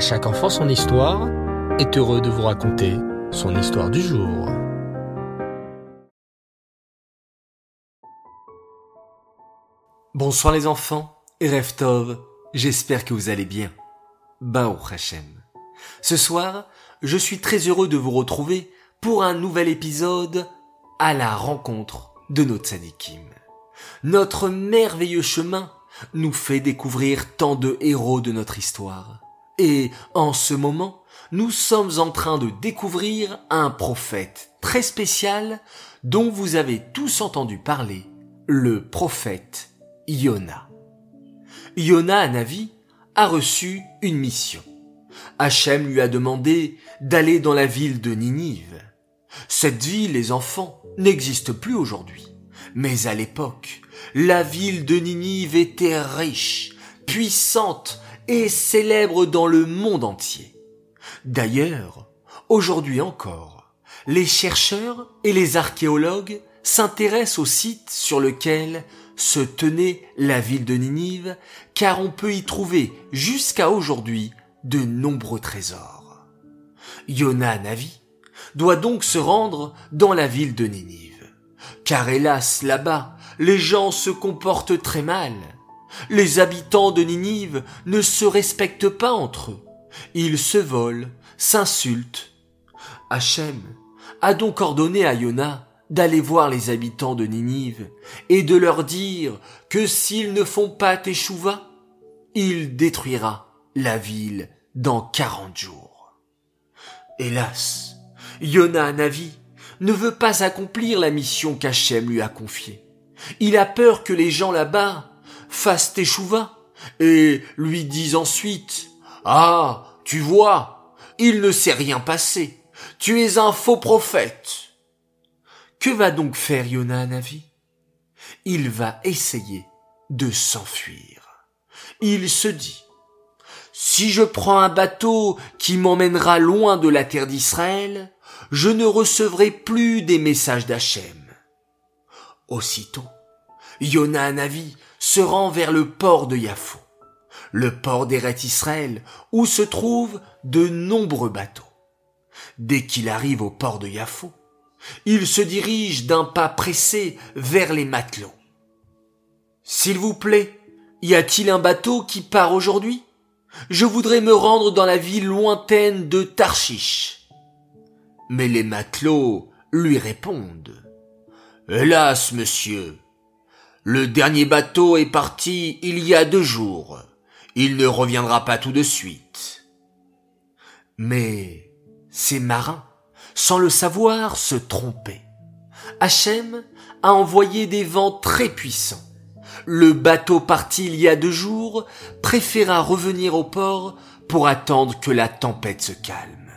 Chaque enfant son histoire est heureux de vous raconter son histoire du jour. Bonsoir les enfants, Reftov, j'espère que vous allez bien. Bao Hachem. Ce soir, je suis très heureux de vous retrouver pour un nouvel épisode à la rencontre de notre Sadikim. Notre merveilleux chemin nous fait découvrir tant de héros de notre histoire. Et en ce moment, nous sommes en train de découvrir un prophète très spécial dont vous avez tous entendu parler, le prophète Yona. Yona Navi a reçu une mission. Hachem lui a demandé d'aller dans la ville de Ninive. Cette ville, les enfants, n'existe plus aujourd'hui. Mais à l'époque, la ville de Ninive était riche, puissante et célèbre dans le monde entier. D'ailleurs, aujourd'hui encore, les chercheurs et les archéologues s'intéressent au site sur lequel se tenait la ville de Ninive, car on peut y trouver jusqu'à aujourd'hui de nombreux trésors. Yona Navi doit donc se rendre dans la ville de Ninive, car hélas là-bas, les gens se comportent très mal. Les habitants de Ninive ne se respectent pas entre eux. Ils se volent, s'insultent. Hachem a donc ordonné à Yona d'aller voir les habitants de Ninive et de leur dire que s'ils ne font pas Teshuvah, il détruira la ville dans quarante jours. Hélas, Yona Navi ne veut pas accomplir la mission qu'Hachem lui a confiée. Il a peur que les gens là-bas fassent Teshuvah et lui disent ensuite Ah, tu vois, il ne s'est rien passé. Tu es un faux prophète. Que va donc faire Yona Navi Il va essayer de s'enfuir. Il se dit, si je prends un bateau qui m'emmènera loin de la terre d'Israël, je ne recevrai plus des messages d'Hachem. Aussitôt, Yona Navi se rend vers le port de Yafo, le port d'Eret Israël, où se trouvent de nombreux bateaux. Dès qu'il arrive au port de Yafo, il se dirige d'un pas pressé vers les matelots. S'il vous plaît, y a-t-il un bateau qui part aujourd'hui? Je voudrais me rendre dans la ville lointaine de Tarchiche. Mais les matelots lui répondent. Hélas, monsieur, le dernier bateau est parti il y a deux jours. Il ne reviendra pas tout de suite. Mais ces marins sans le savoir, se tromper. Hachem a envoyé des vents très puissants. Le bateau parti il y a deux jours préféra revenir au port pour attendre que la tempête se calme.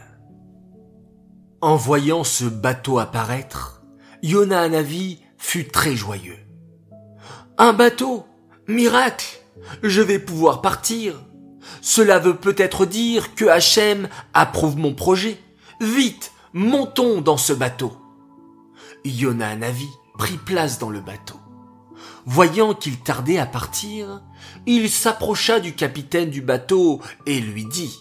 En voyant ce bateau apparaître, Yona Anavi fut très joyeux. Un bateau! Miracle! Je vais pouvoir partir. Cela veut peut-être dire que Hachem approuve mon projet. Vite, Montons dans ce bateau. Yona Navi prit place dans le bateau. Voyant qu'il tardait à partir, il s'approcha du capitaine du bateau et lui dit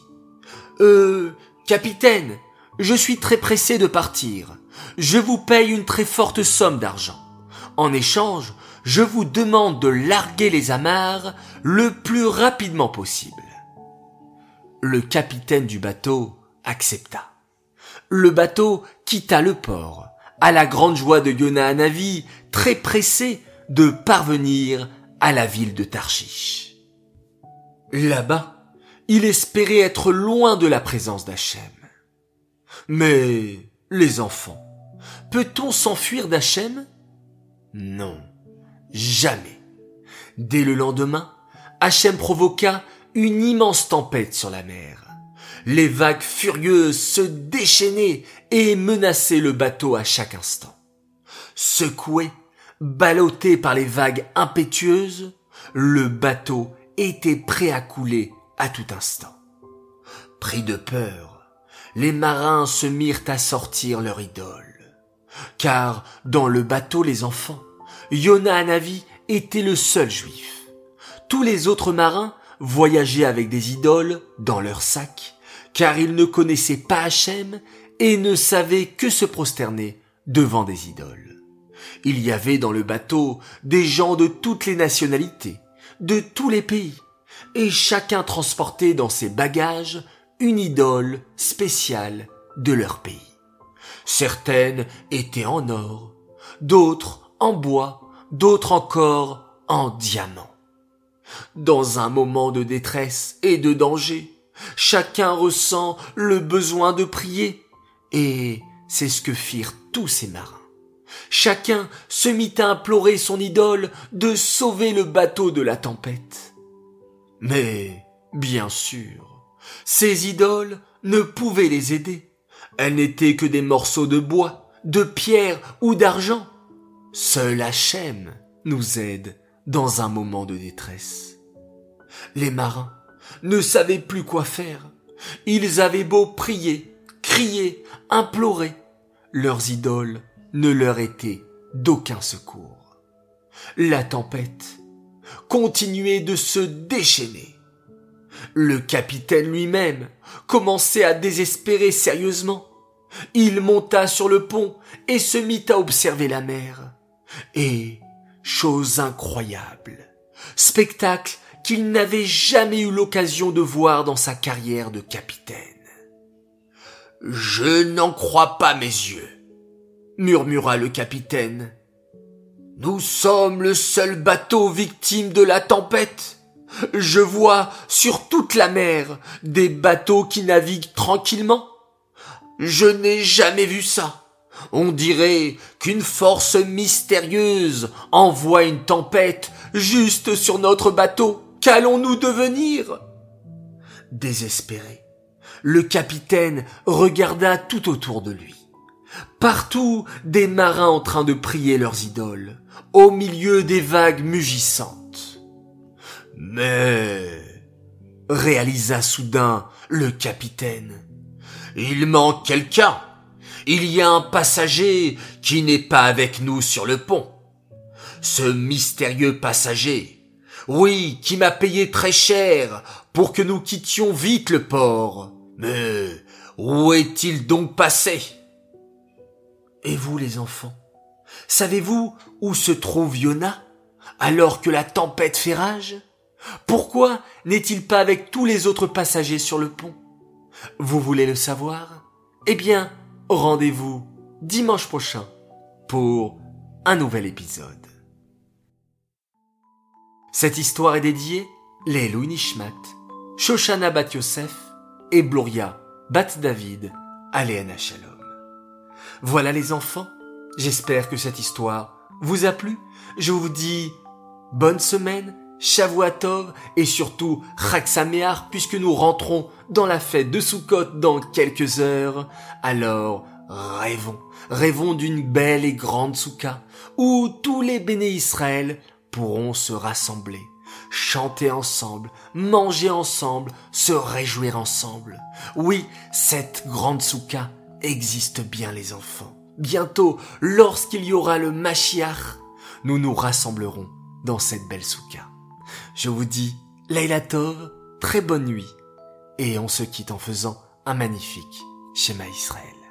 Euh, capitaine, je suis très pressé de partir. Je vous paye une très forte somme d'argent. En échange, je vous demande de larguer les amarres le plus rapidement possible. Le capitaine du bateau accepta le bateau quitta le port, à la grande joie de Yona Navi, très pressé de parvenir à la ville de Tarchiche. Là-bas, il espérait être loin de la présence d'Hachem. Mais, les enfants, peut-on s'enfuir d'Hachem? Non, jamais. Dès le lendemain, Hachem provoqua une immense tempête sur la mer. Les vagues furieuses se déchaînaient et menaçaient le bateau à chaque instant. Secoué, ballotté par les vagues impétueuses, le bateau était prêt à couler à tout instant. Pris de peur, les marins se mirent à sortir leur idole. Car dans le bateau les enfants, Yona Anavi était le seul juif. Tous les autres marins voyageaient avec des idoles dans leur sac, car ils ne connaissaient pas Hachem et ne savaient que se prosterner devant des idoles. Il y avait dans le bateau des gens de toutes les nationalités, de tous les pays, et chacun transportait dans ses bagages une idole spéciale de leur pays. Certaines étaient en or, d'autres en bois, d'autres encore en diamant. Dans un moment de détresse et de danger, chacun ressent le besoin de prier, et c'est ce que firent tous ces marins. Chacun se mit à implorer son idole de sauver le bateau de la tempête. Mais, bien sûr, ces idoles ne pouvaient les aider. Elles n'étaient que des morceaux de bois, de pierre ou d'argent. Seul Hachem nous aide dans un moment de détresse. Les marins ne savaient plus quoi faire. Ils avaient beau prier, crier, implorer. Leurs idoles ne leur étaient d'aucun secours. La tempête continuait de se déchaîner. Le capitaine lui-même commençait à désespérer sérieusement. Il monta sur le pont et se mit à observer la mer. Et, chose incroyable, spectacle qu'il n'avait jamais eu l'occasion de voir dans sa carrière de capitaine. Je n'en crois pas mes yeux, murmura le capitaine. Nous sommes le seul bateau victime de la tempête. Je vois sur toute la mer des bateaux qui naviguent tranquillement. Je n'ai jamais vu ça. On dirait qu'une force mystérieuse envoie une tempête juste sur notre bateau. Qu'allons-nous devenir? Désespéré, le capitaine regarda tout autour de lui. Partout des marins en train de prier leurs idoles, au milieu des vagues mugissantes. Mais, réalisa soudain le capitaine, il manque quelqu'un. Il y a un passager qui n'est pas avec nous sur le pont. Ce mystérieux passager, oui, qui m'a payé très cher pour que nous quittions vite le port. Mais où est-il donc passé? Et vous les enfants, savez-vous où se trouve Yona alors que la tempête fait rage? Pourquoi n'est-il pas avec tous les autres passagers sur le pont? Vous voulez le savoir? Eh bien, rendez-vous dimanche prochain pour un nouvel épisode. Cette histoire est dédiée les Louis Nishmat, Shoshana Bat Yosef et Bloria Bat David Aléana Shalom. Voilà les enfants, j'espère que cette histoire vous a plu. Je vous dis bonne semaine, Shavuatov et surtout Chag Sameach puisque nous rentrons dans la fête de Sukkot dans quelques heures. Alors rêvons, rêvons d'une belle et grande soukha où tous les béné Israël pourront se rassembler, chanter ensemble, manger ensemble, se réjouir ensemble. Oui, cette grande soukha existe bien les enfants. Bientôt, lorsqu'il y aura le Mashiach, nous nous rassemblerons dans cette belle soukha. Je vous dis, Leila Tov, très bonne nuit, et on se quitte en faisant un magnifique schéma Israël.